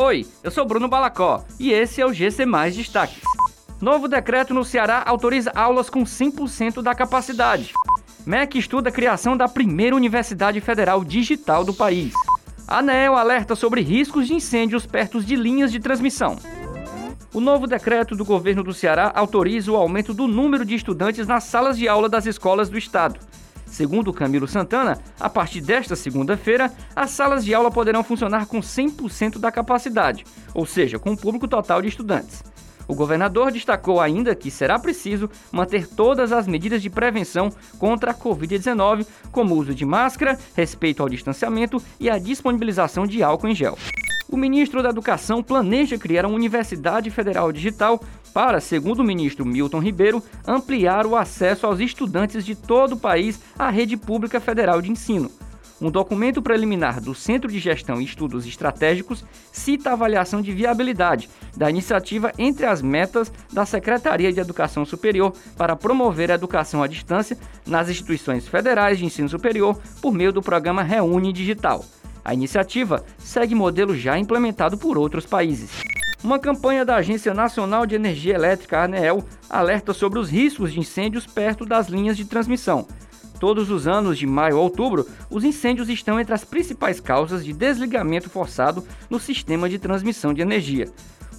Oi, eu sou Bruno Balacó e esse é o GC Mais Destaques. Novo decreto no Ceará autoriza aulas com 100% da capacidade. MEC estuda a criação da primeira Universidade Federal Digital do país. A ANEEL alerta sobre riscos de incêndios perto de linhas de transmissão. O novo decreto do governo do Ceará autoriza o aumento do número de estudantes nas salas de aula das escolas do estado. Segundo Camilo Santana, a partir desta segunda-feira, as salas de aula poderão funcionar com 100% da capacidade, ou seja, com o público total de estudantes. O governador destacou ainda que será preciso manter todas as medidas de prevenção contra a Covid-19, como o uso de máscara, respeito ao distanciamento e a disponibilização de álcool em gel. O ministro da Educação planeja criar uma Universidade Federal Digital para, segundo o ministro Milton Ribeiro, ampliar o acesso aos estudantes de todo o país à rede pública federal de ensino. Um documento preliminar do Centro de Gestão e Estudos Estratégicos cita a avaliação de viabilidade da iniciativa entre as metas da Secretaria de Educação Superior para promover a educação à distância nas instituições federais de ensino superior por meio do programa Reúne Digital. A iniciativa segue modelo já implementado por outros países. Uma campanha da Agência Nacional de Energia Elétrica, ANEEL, alerta sobre os riscos de incêndios perto das linhas de transmissão. Todos os anos, de maio a outubro, os incêndios estão entre as principais causas de desligamento forçado no sistema de transmissão de energia.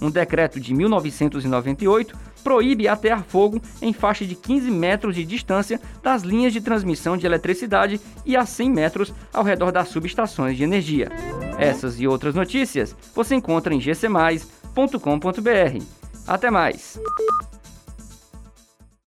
Um decreto de 1998 proíbe atear fogo em faixa de 15 metros de distância das linhas de transmissão de eletricidade e a 100 metros ao redor das subestações de energia. Essas e outras notícias você encontra em gcmais.com.br. Até mais!